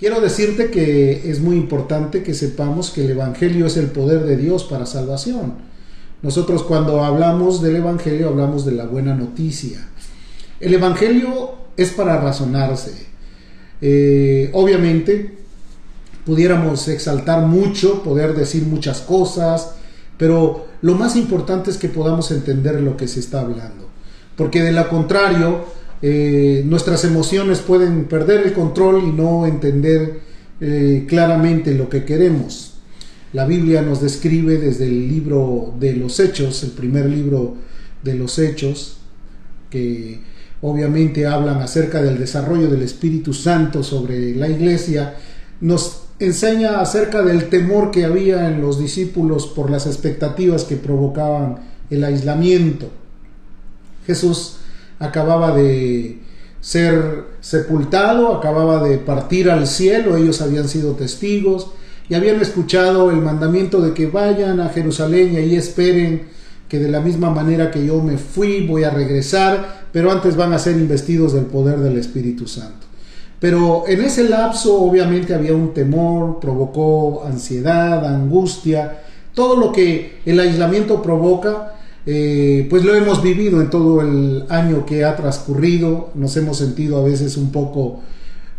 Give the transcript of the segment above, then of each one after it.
Quiero decirte que es muy importante que sepamos que el Evangelio es el poder de Dios para salvación. Nosotros cuando hablamos del Evangelio hablamos de la buena noticia. El Evangelio es para razonarse. Eh, obviamente pudiéramos exaltar mucho, poder decir muchas cosas, pero lo más importante es que podamos entender lo que se está hablando. Porque de lo contrario, eh, nuestras emociones pueden perder el control y no entender eh, claramente lo que queremos. La Biblia nos describe desde el libro de los Hechos, el primer libro de los Hechos, que obviamente hablan acerca del desarrollo del Espíritu Santo sobre la iglesia, nos enseña acerca del temor que había en los discípulos por las expectativas que provocaban el aislamiento. Jesús acababa de ser sepultado, acababa de partir al cielo, ellos habían sido testigos y habían escuchado el mandamiento de que vayan a Jerusalén y ahí esperen que de la misma manera que yo me fui voy a regresar, pero antes van a ser investidos del poder del Espíritu Santo. Pero en ese lapso obviamente había un temor, provocó ansiedad, angustia, todo lo que el aislamiento provoca, eh, pues lo hemos vivido en todo el año que ha transcurrido, nos hemos sentido a veces un poco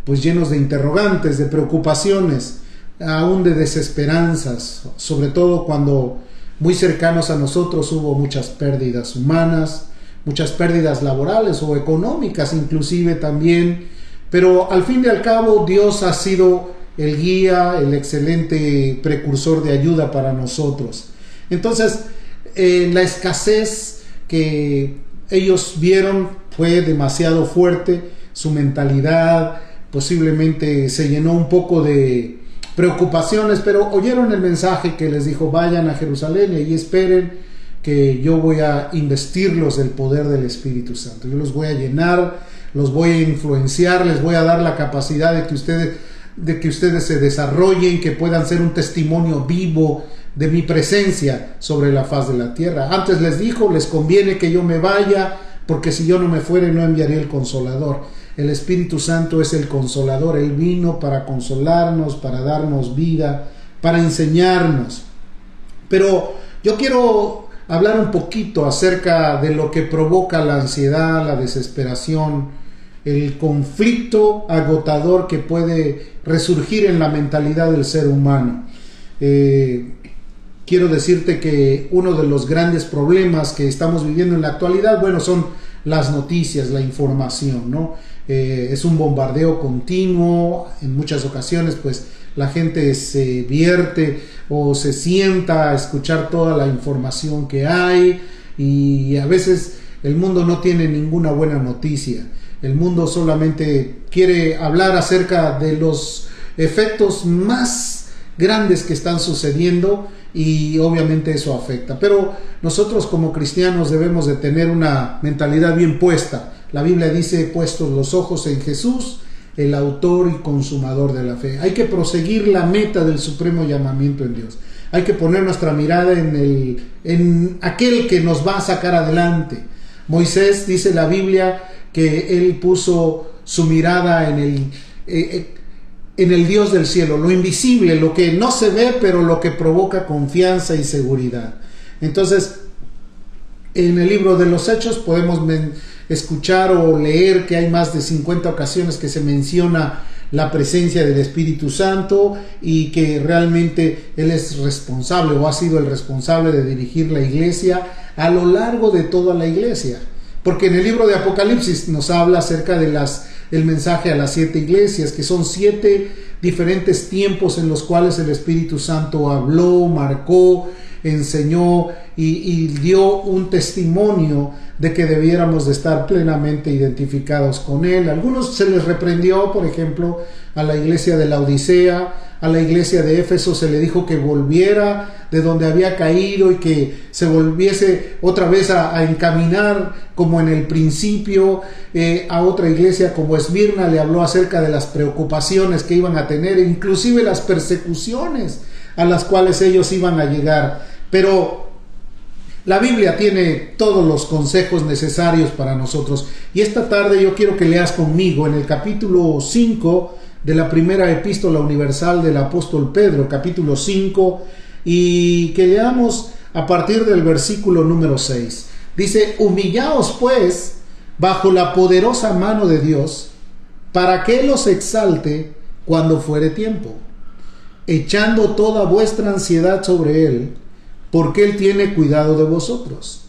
pues llenos de interrogantes, de preocupaciones, aún de desesperanzas, sobre todo cuando muy cercanos a nosotros hubo muchas pérdidas humanas, muchas pérdidas laborales o económicas inclusive también, pero al fin y al cabo Dios ha sido el guía, el excelente precursor de ayuda para nosotros. Entonces, eh, la escasez que ellos vieron fue demasiado fuerte, su mentalidad posiblemente se llenó un poco de preocupaciones, pero oyeron el mensaje que les dijo vayan a Jerusalén y esperen que yo voy a investirlos del poder del Espíritu Santo. Yo los voy a llenar los voy a influenciar, les voy a dar la capacidad de que ustedes, de que ustedes se desarrollen, que puedan ser un testimonio vivo de mi presencia sobre la faz de la tierra. Antes les dijo, les conviene que yo me vaya, porque si yo no me fuere no enviaré el consolador. El Espíritu Santo es el consolador, Él vino para consolarnos, para darnos vida, para enseñarnos. Pero yo quiero hablar un poquito acerca de lo que provoca la ansiedad, la desesperación, el conflicto agotador que puede resurgir en la mentalidad del ser humano. Eh, quiero decirte que uno de los grandes problemas que estamos viviendo en la actualidad, bueno, son las noticias, la información, ¿no? Eh, es un bombardeo continuo, en muchas ocasiones pues la gente se vierte o se sienta a escuchar toda la información que hay y a veces el mundo no tiene ninguna buena noticia. El mundo solamente quiere hablar acerca de los efectos más grandes que están sucediendo y obviamente eso afecta. Pero nosotros como cristianos debemos de tener una mentalidad bien puesta. La Biblia dice puestos los ojos en Jesús, el autor y consumador de la fe. Hay que proseguir la meta del supremo llamamiento en Dios. Hay que poner nuestra mirada en, el, en aquel que nos va a sacar adelante. Moisés dice la Biblia que él puso su mirada en el, eh, eh, en el Dios del cielo, lo invisible, lo que no se ve, pero lo que provoca confianza y seguridad. Entonces, en el libro de los Hechos podemos escuchar o leer que hay más de 50 ocasiones que se menciona la presencia del Espíritu Santo y que realmente Él es responsable o ha sido el responsable de dirigir la iglesia a lo largo de toda la iglesia. Porque en el libro de Apocalipsis nos habla acerca de las, del mensaje a las siete iglesias, que son siete diferentes tiempos en los cuales el Espíritu Santo habló, marcó, enseñó y, dio un testimonio de que debiéramos de estar plenamente identificados con Él. algunos se les reprendió, por ejemplo, a la iglesia de la Odisea, a la iglesia de Éfeso se le dijo que volviera de donde había caído y que se volviese otra vez a, encaminar como en el principio. Eh, a otra iglesia como Esmirna le habló acerca de las preocupaciones que iban a tener, inclusive las persecuciones a las cuales ellos iban a llegar. Pero la Biblia tiene todos los consejos necesarios para nosotros. Y esta tarde yo quiero que leas conmigo en el capítulo 5 de la primera epístola universal del apóstol Pedro, capítulo 5, y que leamos a partir del versículo número 6. Dice, humillaos pues bajo la poderosa mano de Dios, para que Él os exalte cuando fuere tiempo, echando toda vuestra ansiedad sobre Él, porque Él tiene cuidado de vosotros.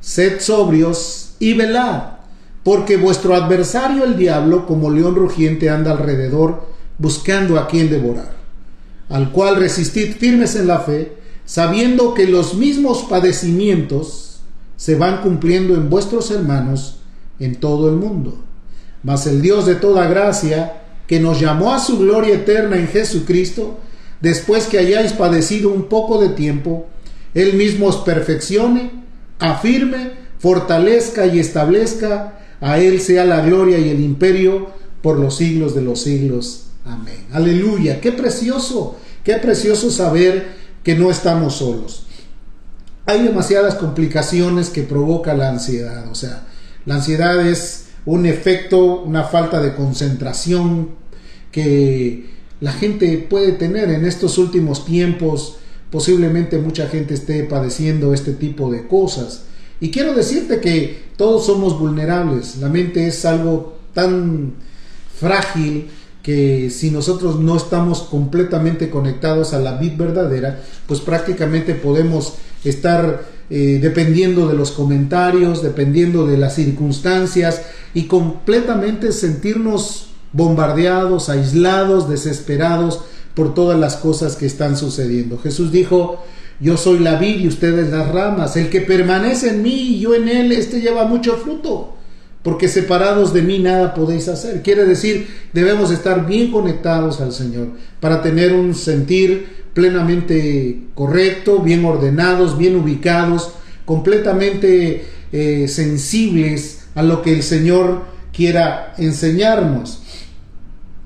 Sed sobrios y velad porque vuestro adversario el diablo, como león rugiente, anda alrededor buscando a quien devorar, al cual resistid firmes en la fe, sabiendo que los mismos padecimientos se van cumpliendo en vuestros hermanos en todo el mundo. Mas el Dios de toda gracia, que nos llamó a su gloria eterna en Jesucristo, después que hayáis padecido un poco de tiempo, Él mismo os perfeccione, afirme, fortalezca y establezca a Él sea la gloria y el imperio por los siglos de los siglos. Amén. Aleluya. Qué precioso, qué precioso saber que no estamos solos. Hay demasiadas complicaciones que provoca la ansiedad. O sea, la ansiedad es un efecto, una falta de concentración que la gente puede tener en estos últimos tiempos. Posiblemente mucha gente esté padeciendo este tipo de cosas. Y quiero decirte que todos somos vulnerables. La mente es algo tan frágil que si nosotros no estamos completamente conectados a la vid verdadera, pues prácticamente podemos estar eh, dependiendo de los comentarios, dependiendo de las circunstancias y completamente sentirnos bombardeados, aislados, desesperados por todas las cosas que están sucediendo. Jesús dijo, yo soy la vid y ustedes las ramas. El que permanece en mí y yo en él, este lleva mucho fruto. Porque separados de mí nada podéis hacer. Quiere decir, debemos estar bien conectados al Señor para tener un sentir plenamente correcto, bien ordenados, bien ubicados, completamente eh, sensibles a lo que el Señor quiera enseñarnos.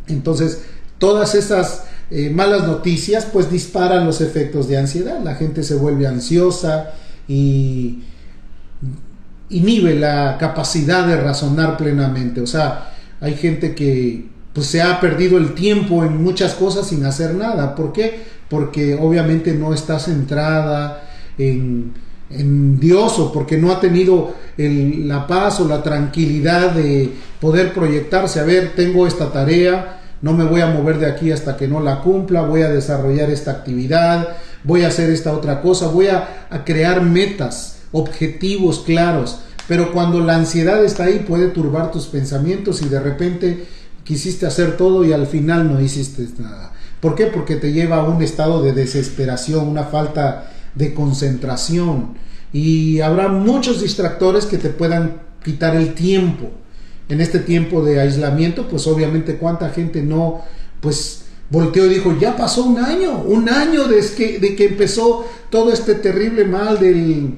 Entonces, todas esas eh, malas noticias pues disparan los efectos de ansiedad. La gente se vuelve ansiosa y inhibe la capacidad de razonar plenamente. O sea, hay gente que pues se ha perdido el tiempo en muchas cosas sin hacer nada. ¿Por qué? Porque obviamente no está centrada en, en Dios o porque no ha tenido la paz o la tranquilidad de poder proyectarse. A ver, tengo esta tarea, no me voy a mover de aquí hasta que no la cumpla, voy a desarrollar esta actividad, voy a hacer esta otra cosa, voy a, crear metas, objetivos claros. Pero cuando la ansiedad está ahí puede turbar tus pensamientos y de repente quisiste hacer todo y al final no hiciste nada. ¿Por qué? Porque te lleva a un estado de desesperación, una falta de concentración. Y habrá muchos distractores que te puedan quitar el tiempo en este tiempo de aislamiento, pues obviamente cuánta gente no, pues volteó y dijo, ya pasó un año, un año desde que, de que empezó todo este terrible mal del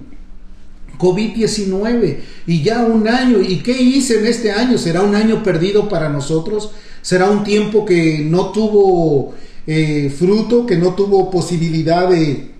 COVID-19 y ya un año, ¿y qué hice en este año? ¿Será un año perdido para nosotros? ¿Será un tiempo que no tuvo eh, fruto, que no tuvo posibilidad de,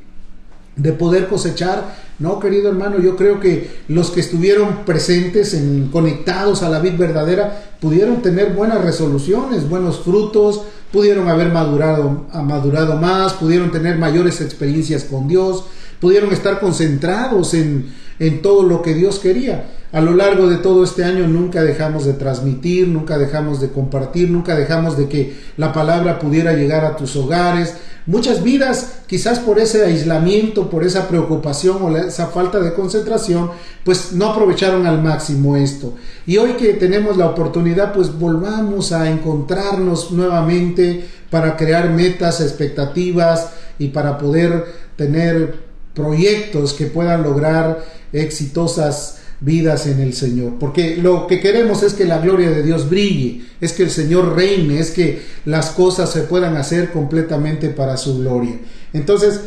de poder cosechar? No, querido hermano, yo creo que los que estuvieron presentes, en, conectados a la vid verdadera, pudieron tener buenas resoluciones, buenos frutos, pudieron haber madurado, madurado más, pudieron tener mayores experiencias con Dios, pudieron estar concentrados en, en todo lo que Dios quería. A lo largo de todo este año nunca dejamos de transmitir, nunca dejamos de compartir, nunca dejamos de que la palabra pudiera llegar a tus hogares. Muchas vidas, quizás por ese aislamiento, por esa preocupación o esa falta de concentración, pues no aprovecharon al máximo esto. Y hoy que tenemos la oportunidad, pues volvamos a encontrarnos nuevamente para crear metas, expectativas y para poder tener proyectos que puedan lograr exitosas vidas en el Señor. Porque lo que queremos es que la gloria de Dios brille, es que el Señor reine, es que las cosas se puedan hacer completamente para su gloria. Entonces,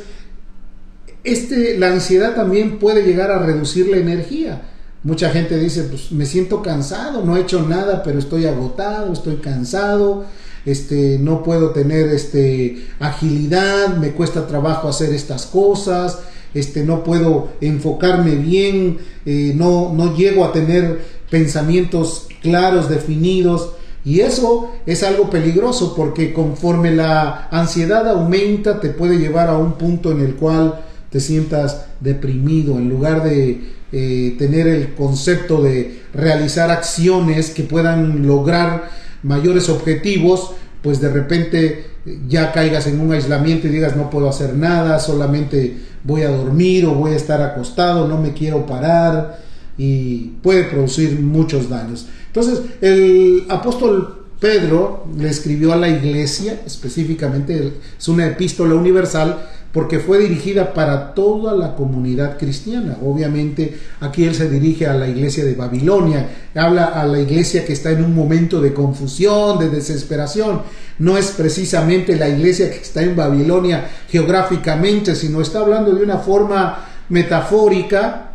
este, la ansiedad también puede llegar a reducir la energía. Mucha gente dice, pues me siento cansado, no he hecho nada, pero estoy agotado, estoy cansado, este, no puedo tener este, agilidad, me cuesta trabajo hacer estas cosas, este, no puedo enfocarme bien, eh, no, no llego a tener pensamientos claros, definidos. Y eso es algo peligroso porque conforme la ansiedad aumenta te puede llevar a un punto en el cual te sientas deprimido en lugar de eh, tener el concepto de realizar acciones que puedan lograr mayores objetivos, pues de repente ya caigas en un aislamiento y digas no puedo hacer nada, solamente voy a dormir o voy a estar acostado, no me quiero parar y puede producir muchos daños. Entonces el apóstol Pedro le escribió a la iglesia, específicamente es una epístola universal, porque fue dirigida para toda la comunidad cristiana. Obviamente aquí él se dirige a la iglesia de Babilonia, habla a la iglesia que está en un momento de confusión, de desesperación. No es precisamente la iglesia que está en Babilonia geográficamente, sino está hablando de una forma metafórica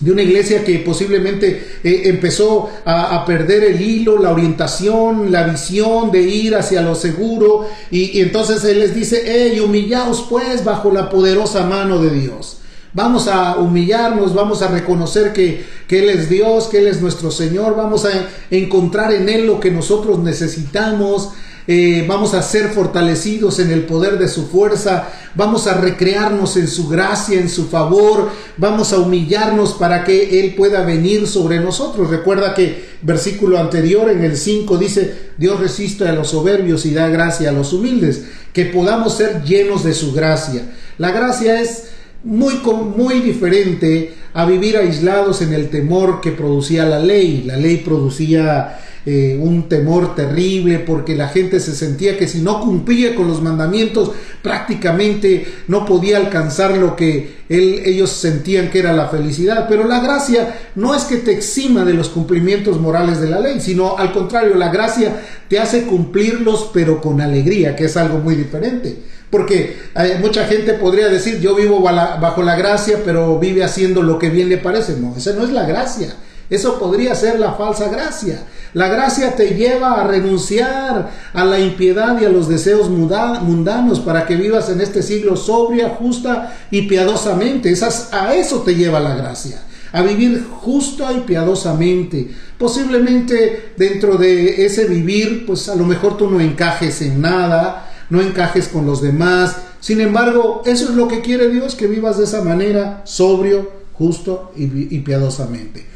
de una iglesia que posiblemente eh, empezó a, perder el hilo, la orientación, la visión de ir hacia lo seguro, y, entonces Él les dice, hey, humillaos pues bajo la poderosa mano de Dios. Vamos a humillarnos, vamos a reconocer que, que, Él es Dios, que Él es nuestro Señor, vamos a encontrar en Él lo que nosotros necesitamos, eh, vamos a ser fortalecidos en el poder de su fuerza, vamos a recrearnos en su gracia, en su favor, vamos a humillarnos para que Él pueda venir sobre nosotros. Recuerda que versículo anterior en el 5 dice, Dios resiste a los soberbios y da gracia a los humildes, que podamos ser llenos de su gracia. La gracia es muy, muy diferente a vivir aislados en el temor que producía la ley. La ley producía eh, un temor terrible porque la gente se sentía que si no cumplía con los mandamientos prácticamente no podía alcanzar lo que ellos sentían que era la felicidad. Pero la gracia no es que te exima de los cumplimientos morales de la ley, sino al contrario, la gracia te hace cumplirlos pero con alegría, que es algo muy diferente. Porque eh, mucha gente podría decir, yo vivo bajo la gracia, pero vive haciendo lo que bien le parece. No, esa no es la gracia. Eso podría ser la falsa gracia. La gracia te lleva a renunciar a la impiedad y a los deseos mundanos para que vivas en este siglo sobria, justa y piadosamente. A eso te lleva la gracia a vivir justa y piadosamente. Posiblemente dentro de ese vivir, pues a lo mejor tú no encajes en nada, no encajes con los demás. Sin embargo, eso es lo que quiere Dios, que vivas de esa manera, sobrio, justo y, y piadosamente.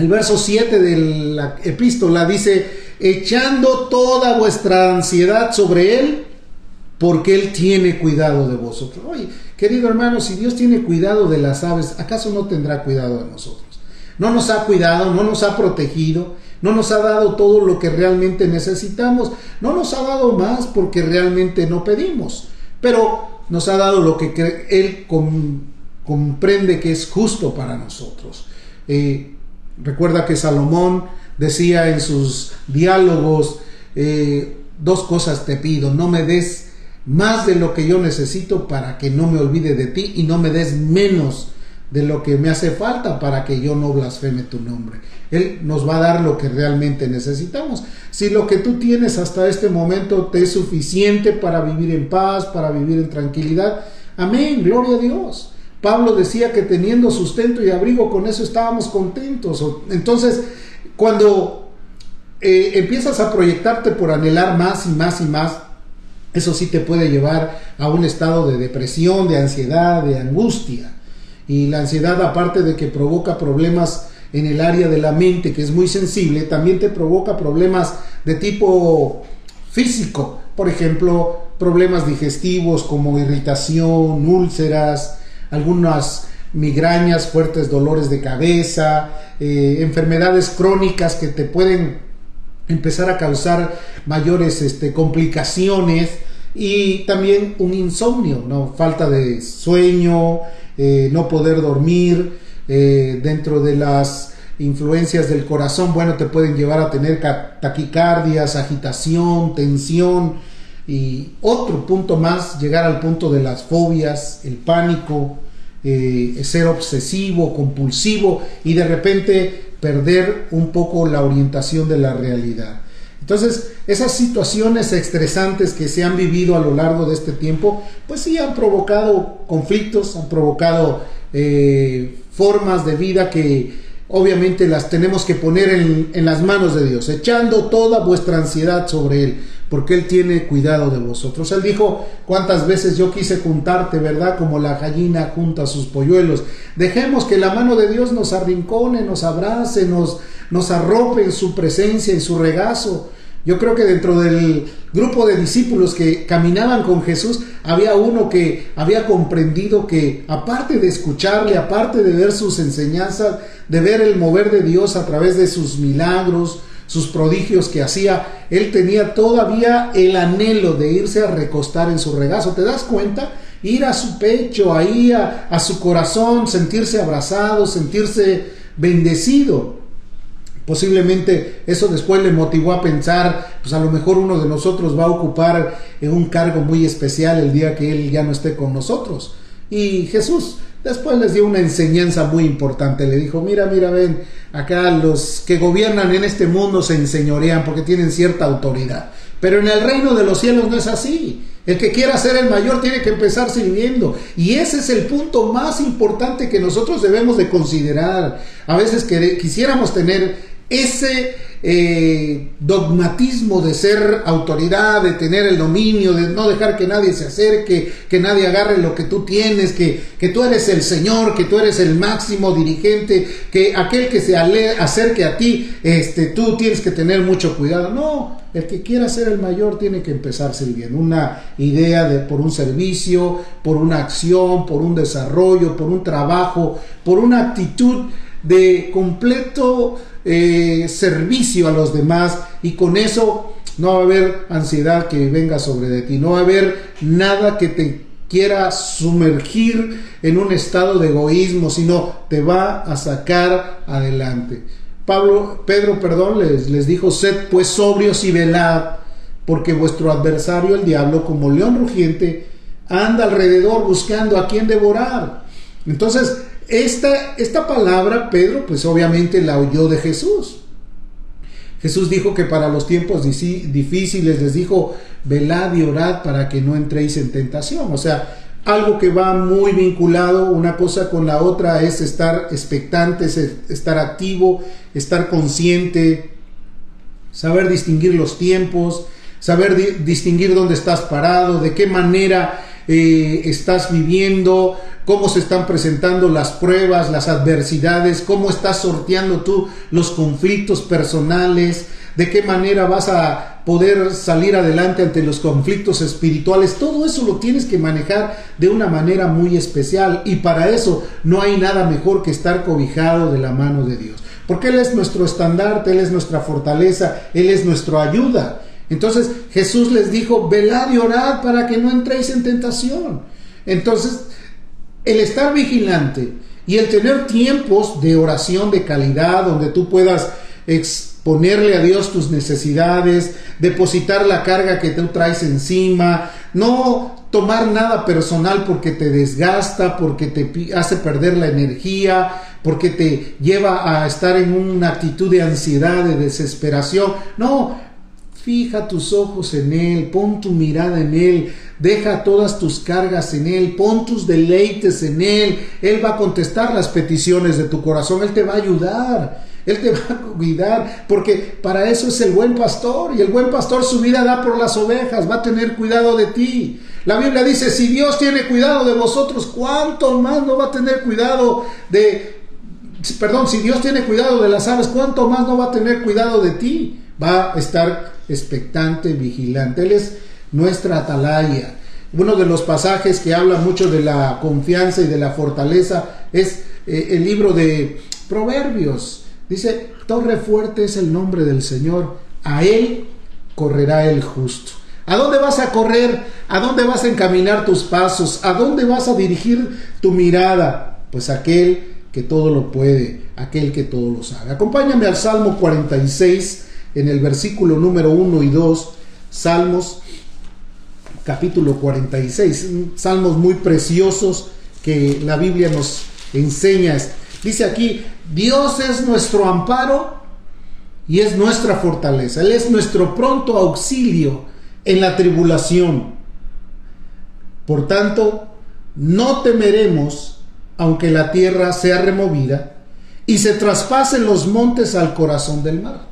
El verso 7 de la epístola dice, echando toda vuestra ansiedad sobre Él, porque Él tiene cuidado de vosotros. Oye, querido hermano, si Dios tiene cuidado de las aves, ¿acaso no tendrá cuidado de nosotros? No nos ha cuidado, no nos ha protegido, no nos ha dado todo lo que realmente necesitamos, no nos ha dado más porque realmente no pedimos, pero nos ha dado lo que Él comprende que es justo para nosotros. Eh, Recuerda que Salomón decía en sus diálogos, eh, dos cosas te pido, no me des más de lo que yo necesito para que no me olvide de ti y no me des menos de lo que me hace falta para que yo no blasfeme tu nombre. Él nos va a dar lo que realmente necesitamos. Si lo que tú tienes hasta este momento te es suficiente para vivir en paz, para vivir en tranquilidad, amén, gloria a Dios. Pablo decía que teniendo sustento y abrigo, con eso estábamos contentos. Entonces, cuando eh, empiezas a proyectarte por anhelar más y más y más, eso sí te puede llevar a un estado de depresión, de ansiedad, de angustia. Y la ansiedad, aparte de que provoca problemas en el área de la mente, que es muy sensible, también te provoca problemas de tipo físico. Por ejemplo, problemas digestivos como irritación, úlceras, algunas migrañas, fuertes dolores de cabeza, eh, enfermedades crónicas que te pueden empezar a causar mayores este, complicaciones y también un insomnio, ¿no? falta de sueño, eh, no poder dormir, eh, dentro de las influencias del corazón, bueno, te pueden llevar a tener taquicardias, agitación, tensión, y otro punto más, llegar al punto de las fobias, el pánico, eh, ser obsesivo, compulsivo y de repente perder un poco la orientación de la realidad. Entonces, esas situaciones estresantes que se han vivido a lo largo de este tiempo, pues sí han provocado conflictos, han provocado eh, formas de vida que obviamente las tenemos que poner en, las manos de Dios, echando toda vuestra ansiedad sobre Él, porque Él tiene cuidado de vosotros. Él dijo, cuántas veces yo quise juntarte, ¿verdad? Como la gallina junta sus polluelos. Dejemos que la mano de Dios nos arrincone, nos abrace, nos, nos arrope en su presencia, en su regazo. Yo creo que dentro del grupo de discípulos que caminaban con Jesús había uno que había comprendido que aparte de escucharle, aparte de ver sus enseñanzas, de ver el mover de Dios a través de sus milagros, sus prodigios que hacía, él tenía todavía el anhelo de irse a recostar en su regazo. ¿Te das cuenta? Ir a su pecho, ahí a, a su corazón, sentirse abrazado, sentirse bendecido. Posiblemente eso después le motivó a pensar, pues a lo mejor uno de nosotros va a ocupar un cargo muy especial el día que Él ya no esté con nosotros. Y Jesús después les dio una enseñanza muy importante. Le dijo, mira, mira, ven, acá los que gobiernan en este mundo se enseñorean porque tienen cierta autoridad. Pero en el reino de los cielos no es así. El que quiera ser el mayor tiene que empezar sirviendo. Y ese es el punto más importante que nosotros debemos de considerar. A veces que quisiéramos tener ese eh, dogmatismo de ser autoridad, de tener el dominio, de no dejar que nadie se acerque, que nadie agarre lo que tú tienes, que, tú eres el Señor, que tú eres el máximo dirigente, que aquel que se acerque a ti, este, tú tienes que tener mucho cuidado. No, el que quiera ser el mayor tiene que empezar sirviendo. Una idea de por un servicio, por una acción, por un desarrollo, por un trabajo, por una actitud de completo eh, servicio a los demás y con eso no va a haber ansiedad que venga sobre de ti, no va a haber nada que te quiera sumergir en un estado de egoísmo, sino te va a sacar adelante. Pablo, Pedro, perdón, les, dijo, sed pues sobrios y velad, porque vuestro adversario, el diablo, como león rugiente, anda alrededor buscando a quien devorar. Entonces, esta, esta palabra Pedro pues obviamente la oyó de Jesús. Jesús dijo que para los tiempos difíciles les dijo, velad y orad para que no entréis en tentación. O sea, algo que va muy vinculado una cosa con la otra es estar expectante, estar activo, estar consciente, saber distinguir los tiempos, saber distinguir dónde estás parado, de qué manera eh, estás viviendo, cómo se están presentando las pruebas, las adversidades, cómo estás sorteando tú los conflictos personales, de qué manera vas a poder salir adelante ante los conflictos espirituales. Todo eso lo tienes que manejar de una manera muy especial y para eso no hay nada mejor que estar cobijado de la mano de Dios. Porque Él es nuestro estandarte, Él es nuestra fortaleza, Él es nuestra ayuda. Entonces Jesús les dijo, velad y orad para que no entréis en tentación. Entonces, el estar vigilante y el tener tiempos de oración de calidad donde tú puedas exponerle a Dios tus necesidades, depositar la carga que tú traes encima, no tomar nada personal porque te desgasta, porque te hace perder la energía, porque te lleva a estar en una actitud de ansiedad, de desesperación. No, Fija tus ojos en Él, pon tu mirada en Él, deja todas tus cargas en Él, pon tus deleites en Él. Él va a contestar las peticiones de tu corazón, Él te va a ayudar, Él te va a cuidar, porque para eso es el buen pastor y el buen pastor su vida da por las ovejas, va a tener cuidado de ti. La Biblia dice, si Dios tiene cuidado de vosotros, ¿cuánto más no va a tener cuidado de... Perdón, si Dios tiene cuidado de las aves, ¿cuánto más no va a tener cuidado de ti? Va a estar expectante, vigilante. Él es nuestra atalaya. Uno de los pasajes que habla mucho de la confianza y de la fortaleza es eh, el libro de Proverbios. Dice, torre fuerte es el nombre del Señor, a Él correrá el justo. ¿A dónde vas a correr? ¿A dónde vas a encaminar tus pasos? ¿A dónde vas a dirigir tu mirada? Pues aquel que todo lo puede, aquel que todo lo sabe. Acompáñame al Salmo 46, en el versículo número 1 y 2, Salmos capítulo 46, salmos muy preciosos que la Biblia nos enseña. Dice aquí, Dios es nuestro amparo y es nuestra fortaleza. Él es nuestro pronto auxilio en la tribulación. Por tanto, no temeremos aunque la tierra sea removida y se traspasen los montes al corazón del mar.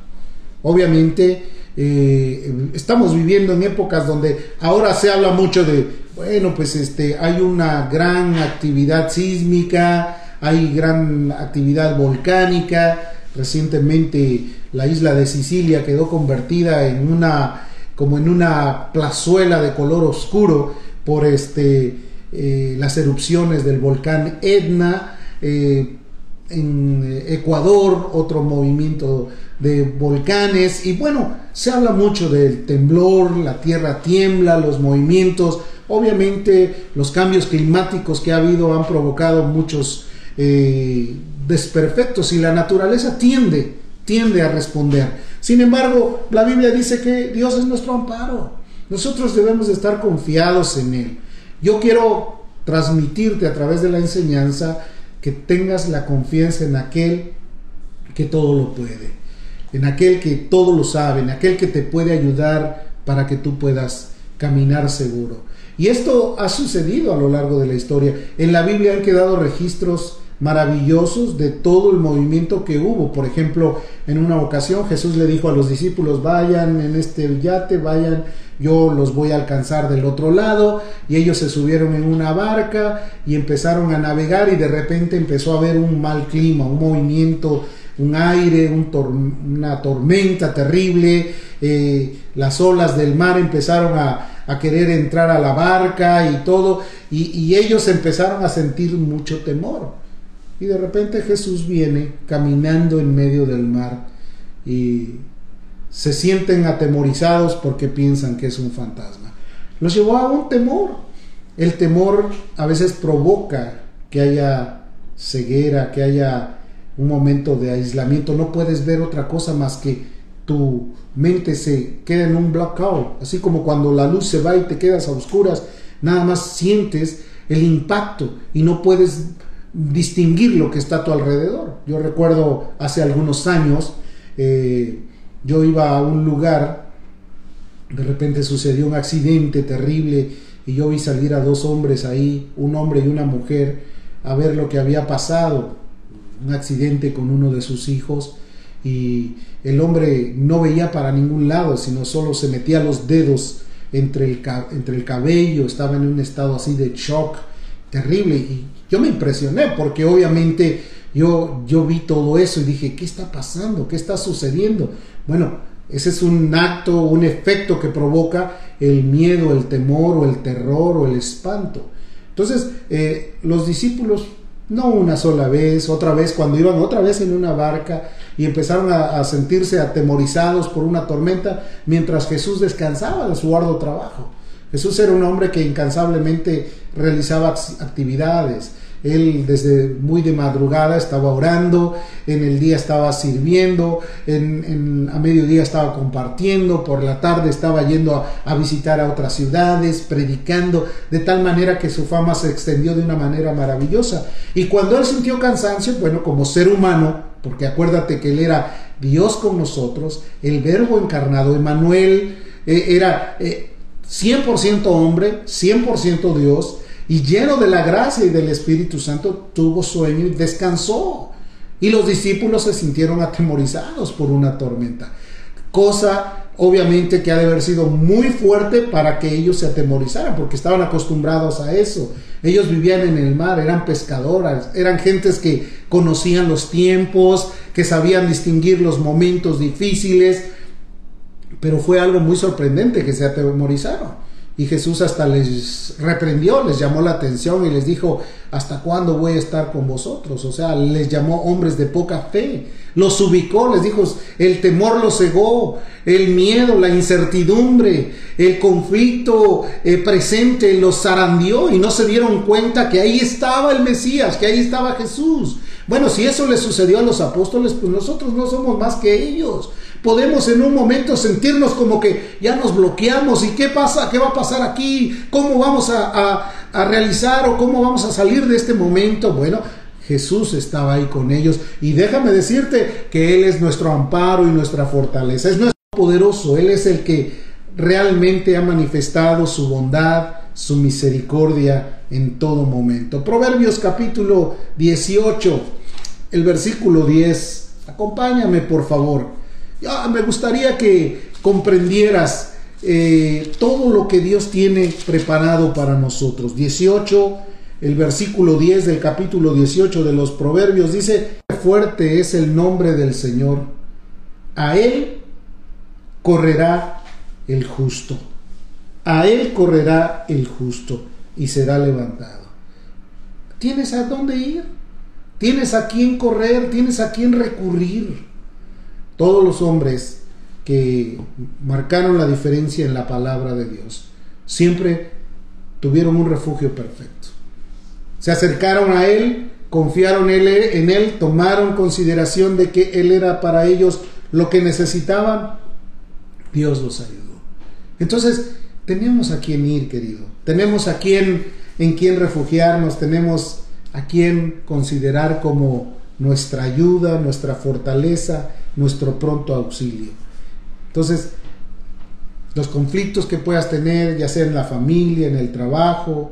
Obviamente, eh, estamos viviendo en épocas donde ahora se habla mucho de, bueno, pues este, hay una gran actividad sísmica, hay gran actividad volcánica. Recientemente la isla de Sicilia quedó convertida en una como en una plazuela de color oscuro por este eh, las erupciones del volcán Etna. Eh, en Ecuador, otro movimiento de volcanes y bueno, se habla mucho del temblor, la tierra tiembla, los movimientos, obviamente los cambios climáticos que ha habido han provocado muchos eh, desperfectos y la naturaleza tiende, tiende a responder. Sin embargo, la Biblia dice que Dios es nuestro amparo, nosotros debemos de estar confiados en Él. Yo quiero transmitirte a través de la enseñanza que tengas la confianza en aquel que todo lo puede, en aquel que todo lo sabe, en aquel que te puede ayudar para que tú puedas caminar seguro. Y esto ha sucedido a lo largo de la historia. En la Biblia han quedado registros maravillosos de todo el movimiento que hubo. Por ejemplo, en una ocasión Jesús le dijo a los discípulos, vayan en este yate, vayan, yo los voy a alcanzar del otro lado. Y ellos se subieron en una barca y empezaron a navegar y de repente empezó a haber un mal clima, un movimiento, un aire, una tormenta terrible. Eh, las olas del mar empezaron a, querer entrar a la barca y todo. y ellos empezaron a sentir mucho temor y de repente Jesús viene caminando en medio del mar y se sienten atemorizados porque piensan que es un fantasma. Los llevó a un temor. El temor a veces provoca que haya ceguera, que haya un momento de aislamiento. No puedes ver otra cosa más que tu mente se queda en un blackout. Así como cuando la luz se va y te quedas a oscuras, nada más sientes el impacto y no puedes distinguir lo que está a tu alrededor. Yo recuerdo hace algunos años, eh, yo iba a un lugar, de repente sucedió un accidente terrible y yo vi salir a dos hombres ahí, un hombre y una mujer, a ver lo que había pasado, un accidente con uno de sus hijos y el hombre no veía para ningún lado, sino solo se metía los dedos entre el, entre el cabello, estaba en un estado así de shock terrible y yo me impresioné porque obviamente yo, yo vi todo eso y dije, ¿qué está pasando? ¿Qué está sucediendo? Bueno, ese es un acto, un efecto que provoca el miedo, el temor o el terror o el espanto. Entonces, eh, los discípulos, no una sola vez, otra vez, cuando iban otra vez en una barca y empezaron a, sentirse atemorizados por una tormenta mientras Jesús descansaba de su arduo trabajo. Jesús era un hombre que incansablemente realizaba actividades, él desde muy de madrugada estaba orando, en el día estaba sirviendo, en, a mediodía estaba compartiendo, por la tarde estaba yendo a, visitar a otras ciudades, predicando, de tal manera que su fama se extendió de una manera maravillosa. Y cuando él sintió cansancio, bueno, como ser humano, porque acuérdate que él era Dios con nosotros, el verbo encarnado, Emanuel, eh, era... 100% eh, hombre, 100% Dios, y lleno de la gracia y del Espíritu Santo, tuvo sueño y descansó. Y los discípulos se sintieron atemorizados por una tormenta. Cosa obviamente que ha de haber sido muy fuerte para que ellos se atemorizaran, porque estaban acostumbrados a eso. Ellos vivían en el mar, eran pescadoras, eran gentes que conocían los tiempos, que sabían distinguir los momentos difíciles, pero fue algo muy sorprendente que se atemorizaron. Y Jesús hasta les reprendió, les llamó la atención y les dijo, ¿hasta cuándo voy a estar con vosotros? O sea, les llamó hombres de poca fe, los ubicó, les dijo, el temor los cegó, el miedo, la incertidumbre, el conflicto eh, presente los zarandió y no se dieron cuenta que ahí estaba el Mesías, que ahí estaba Jesús. Bueno, si eso les sucedió a los apóstoles, pues nosotros no somos más que ellos podemos en un momento sentirnos como que ya nos bloqueamos y qué pasa, qué va a pasar aquí, cómo vamos a, realizar o cómo vamos a salir de este momento. Bueno, Jesús estaba ahí con ellos y déjame decirte que Él es nuestro amparo y nuestra fortaleza, es nuestro poderoso, Él es el que realmente ha manifestado su bondad, su misericordia en todo momento. Proverbios capítulo 18 el versículo 10. Acompáñame, por favor. Me gustaría que comprendieras eh, todo lo que Dios tiene preparado para nosotros. 18, el versículo 10 del capítulo 18 de los Proverbios dice, fuerte es el nombre del Señor. A Él correrá el justo. A Él correrá el justo y será levantado. ¿Tienes a dónde ir? ¿Tienes a quién correr? ¿Tienes a quién recurrir? Todos los hombres que marcaron la diferencia en la palabra de Dios siempre tuvieron un refugio perfecto. Se acercaron a Él, confiaron en Él, tomaron consideración de que Él era para ellos lo que necesitaban. Dios los ayudó. Entonces, tenemos a quién ir, querido. Tenemos a quién en quién refugiarnos, tenemos a quién considerar como nuestra ayuda, nuestra fortaleza, nuestro pronto auxilio. Entonces, los conflictos que puedas tener, ya sea en la familia, en el trabajo,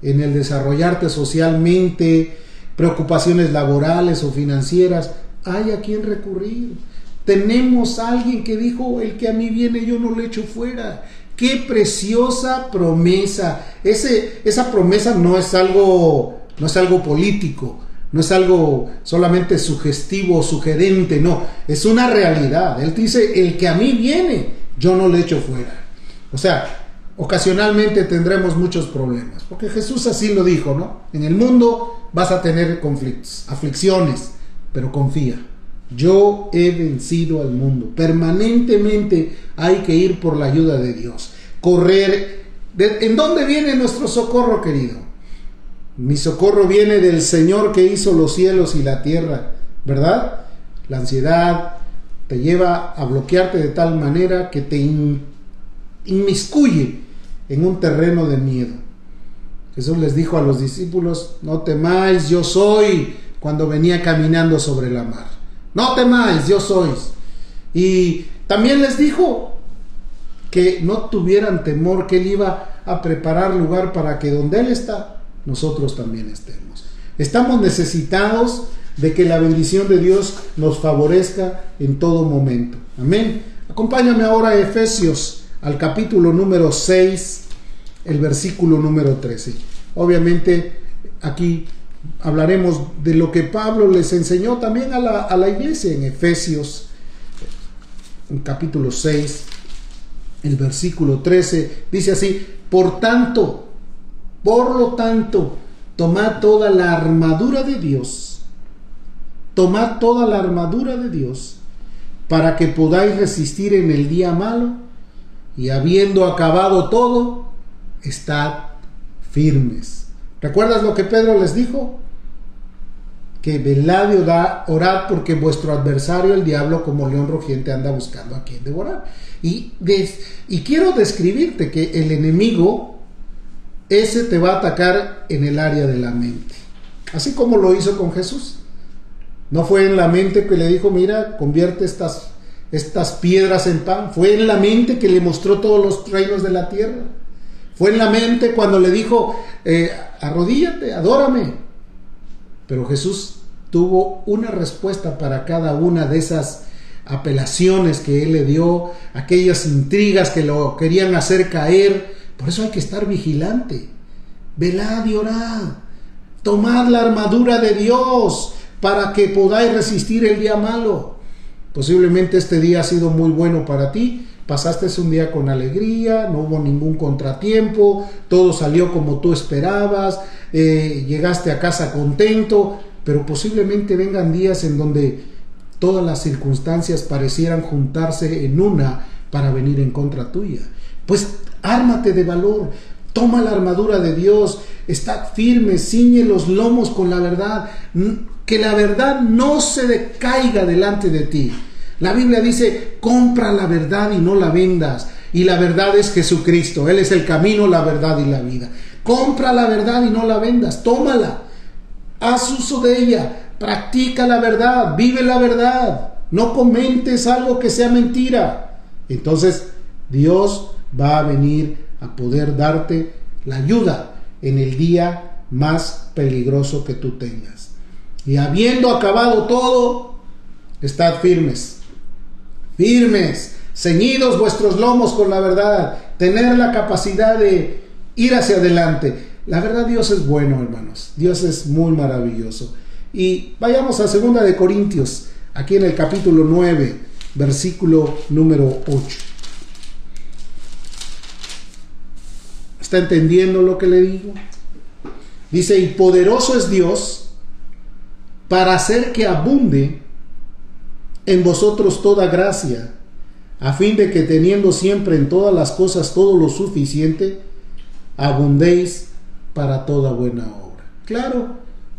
en el desarrollarte socialmente, preocupaciones laborales o financieras, hay a quien recurrir. Tenemos a alguien que dijo, el que a mí viene yo no le echo fuera. Qué preciosa promesa. Esa promesa no es algo, no es algo político, no es algo solamente sugestivo o sugerente, no, es una realidad. Él dice, el que a mí viene, yo no le echo fuera. O sea, ocasionalmente tendremos muchos problemas, porque Jesús así lo dijo, ¿no? En el mundo vas a tener conflictos, aflicciones, pero confía yo he vencido al mundo. Permanentemente hay que ir por la ayuda de Dios. Correr. ¿En dónde viene nuestro socorro, querido? Mi socorro viene del Señor que hizo los cielos y la tierra, ¿verdad? La ansiedad te lleva a bloquearte de tal manera que te inmiscuye en un terreno de miedo. Jesús les dijo a los discípulos, no temáis, yo soy, cuando venía caminando sobre la mar. No temáis, yo sois. Y también les dijo que no tuvieran temor, que Él iba a preparar lugar para que donde Él está, nosotros también estemos. Estamos necesitados de que la bendición de Dios nos favorezca en todo momento. Amén. Acompáñame ahora a Efesios, al capítulo número 6, el versículo número 13. Obviamente aquí hablaremos de lo que Pablo les enseñó también a la, iglesia en Efesios, en capítulo 6, el versículo 13, dice así, por tanto, por lo tanto, tomad toda la armadura de Dios, tomad toda la armadura de Dios, para que podáis resistir en el día malo, y habiendo acabado todo, estad firmes. ¿Recuerdas lo que Pedro les dijo? Que velad y orad porque vuestro adversario, el diablo, como león rugiente, anda buscando a quien devorar. Y, y quiero describirte que el enemigo, ese te va a atacar en el área de la mente. Así como lo hizo con Jesús. No fue en la mente que le dijo, mira, convierte estas, estas piedras en pan. Fue en la mente que le mostró todos los reinos de la tierra. Fue en la mente cuando le dijo, eh, arrodíllate, adórame. Pero Jesús tuvo una respuesta para cada una de esas apelaciones que él le dio, aquellas intrigas que lo querían hacer caer. Por eso hay que estar vigilante. Velad y orad. Tomad la armadura de Dios para que podáis resistir el día malo. Posiblemente este día ha sido muy bueno para ti, pasaste un día con alegría, no hubo ningún contratiempo, todo salió como tú esperabas, eh, llegaste a casa contento, pero posiblemente vengan días en donde todas las circunstancias parecieran juntarse en una para venir en contra tuya. Pues ármate de valor, toma la armadura de Dios, está firme, ciñe los lomos con la verdad, que la verdad no se decaiga delante de ti. La Biblia dice, compra la verdad y no la vendas. Y la verdad es Jesucristo. Él es el camino, la verdad y la vida. Compra la verdad y no la vendas. Tómala. Haz uso de ella. Practica la verdad. Vive la verdad. No comentes algo que sea mentira. Entonces Dios va a venir a poder darte la ayuda en el día más peligroso que tú tengas. Y habiendo acabado todo, estad firmes, firmes, ceñidos vuestros lomos con la verdad, tener la capacidad de ir hacia adelante. La verdad Dios es bueno, hermanos. Dios es muy maravilloso. Y vayamos a segunda de Corintios, aquí en el capítulo 9, versículo número 8. ¿Está entendiendo lo que le digo? Dice, y poderoso es Dios para hacer que abunde en vosotros toda gracia, a fin de que teniendo siempre en todas las cosas todo lo suficiente, abundéis para toda buena obra. Claro,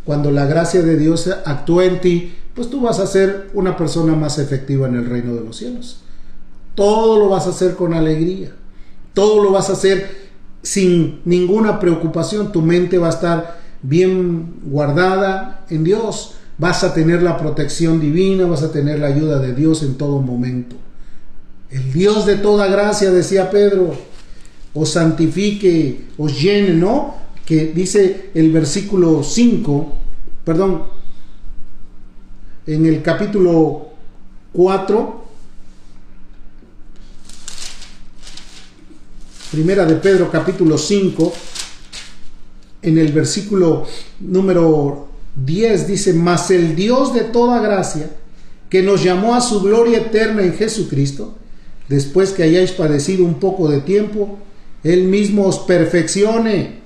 cuando la gracia de Dios actúa en ti, pues tú vas a ser una persona más efectiva en el reino de los cielos. Todo lo vas a hacer con alegría. Todo lo vas a hacer sin ninguna preocupación. Tu mente va a estar bien guardada en Dios. Vas a tener la protección divina, vas a tener la ayuda de Dios en todo momento. El Dios de toda gracia, decía Pedro, os santifique, os llene, ¿no? Que dice el versículo 5, perdón, en el capítulo 4, primera de Pedro capítulo 5, en el versículo número 10 dice, mas el Dios de toda gracia, que nos llamó a su gloria eterna en Jesucristo, después que hayáis padecido un poco de tiempo, Él mismo os perfeccione,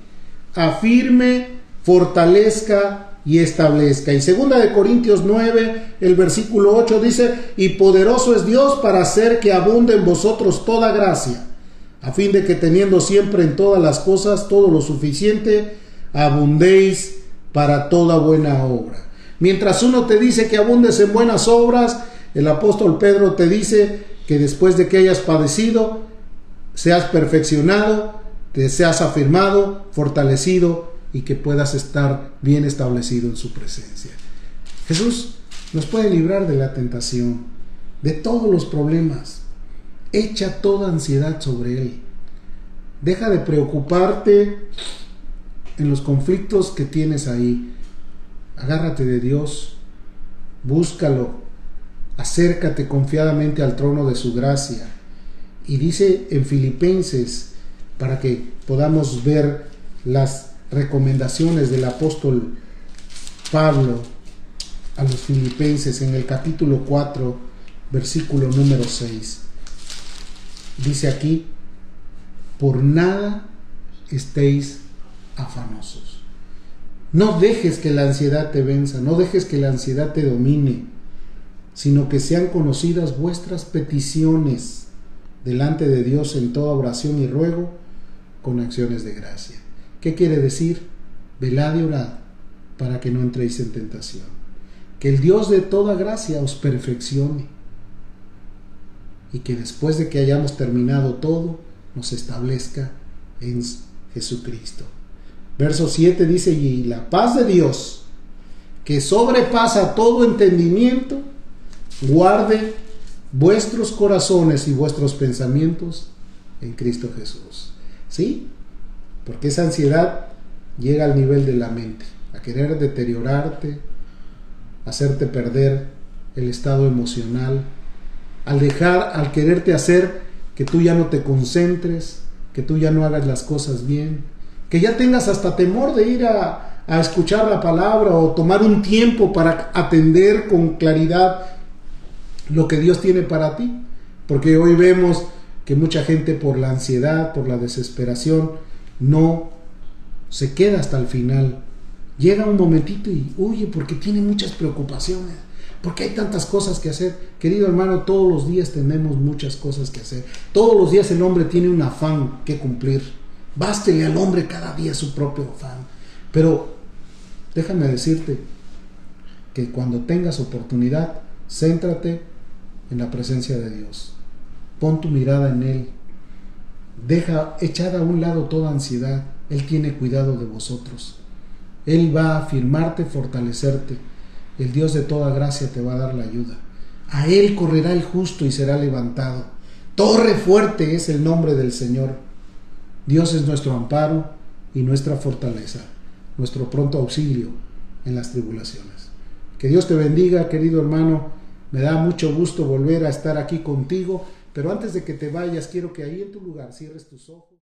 afirme, fortalezca y establezca. Y segunda de Corintios 9, el versículo 8 dice, y poderoso es Dios para hacer que abunde en vosotros toda gracia, a fin de que teniendo siempre en todas las cosas todo lo suficiente, abundéis para toda buena obra. Mientras uno te dice que abundes en buenas obras, el apóstol Pedro te dice que después de que hayas padecido, seas perfeccionado, te seas afirmado, fortalecido y que puedas estar bien establecido en su presencia. Jesús nos puede librar de la tentación, de todos los problemas. Echa toda ansiedad sobre Él. Deja de preocuparte en los conflictos que tienes ahí. Agárrate de Dios, búscalo, acércate confiadamente al trono de su gracia. Y dice en Filipenses, para que podamos ver las recomendaciones del apóstol Pablo a los filipenses en el capítulo 4, versículo número 6. Dice aquí, por nada estéis afanosos. No dejes que la ansiedad te venza, no dejes que la ansiedad te domine, sino que sean conocidas vuestras peticiones delante de Dios en toda oración y ruego con acciones de gracia. ¿Qué quiere decir? Velad y orad para que no entréis en tentación. Que el Dios de toda gracia os perfeccione y que después de que hayamos terminado todo, nos establezca en Jesucristo. Verso 7 dice, y la paz de Dios, que sobrepasa todo entendimiento, guarde vuestros corazones y vuestros pensamientos en Cristo Jesús. ¿Sí? Porque esa ansiedad llega al nivel de la mente, a querer deteriorarte, hacerte perder el estado emocional, al dejar, al quererte hacer que tú ya no te concentres, que tú ya no hagas las cosas bien, que ya tengas hasta temor de ir a, escuchar la palabra o tomar un tiempo para atender con claridad lo que Dios tiene para ti. Porque hoy vemos que mucha gente por la ansiedad, por la desesperación, no se queda hasta el final. Llega un momentito y huye porque tiene muchas preocupaciones, porque hay tantas cosas que hacer. Querido hermano, todos los días tenemos muchas cosas que hacer. Todos los días el hombre tiene un afán que cumplir. Bástele al hombre cada día su propio afán. Pero déjame decirte que cuando tengas oportunidad, céntrate en la presencia de Dios. Pon tu mirada en Él. Deja echada a un lado toda ansiedad. Él tiene cuidado de vosotros. Él va a afirmarte, fortalecerte. El Dios de toda gracia te va a dar la ayuda. A Él correrá el justo y será levantado. Torre fuerte es el nombre del Señor. Dios es nuestro amparo y nuestra fortaleza, nuestro pronto auxilio en las tribulaciones. Que Dios te bendiga, querido hermano. Me da mucho gusto volver a estar aquí contigo, pero antes de que te vayas, quiero que ahí en tu lugar cierres tus ojos.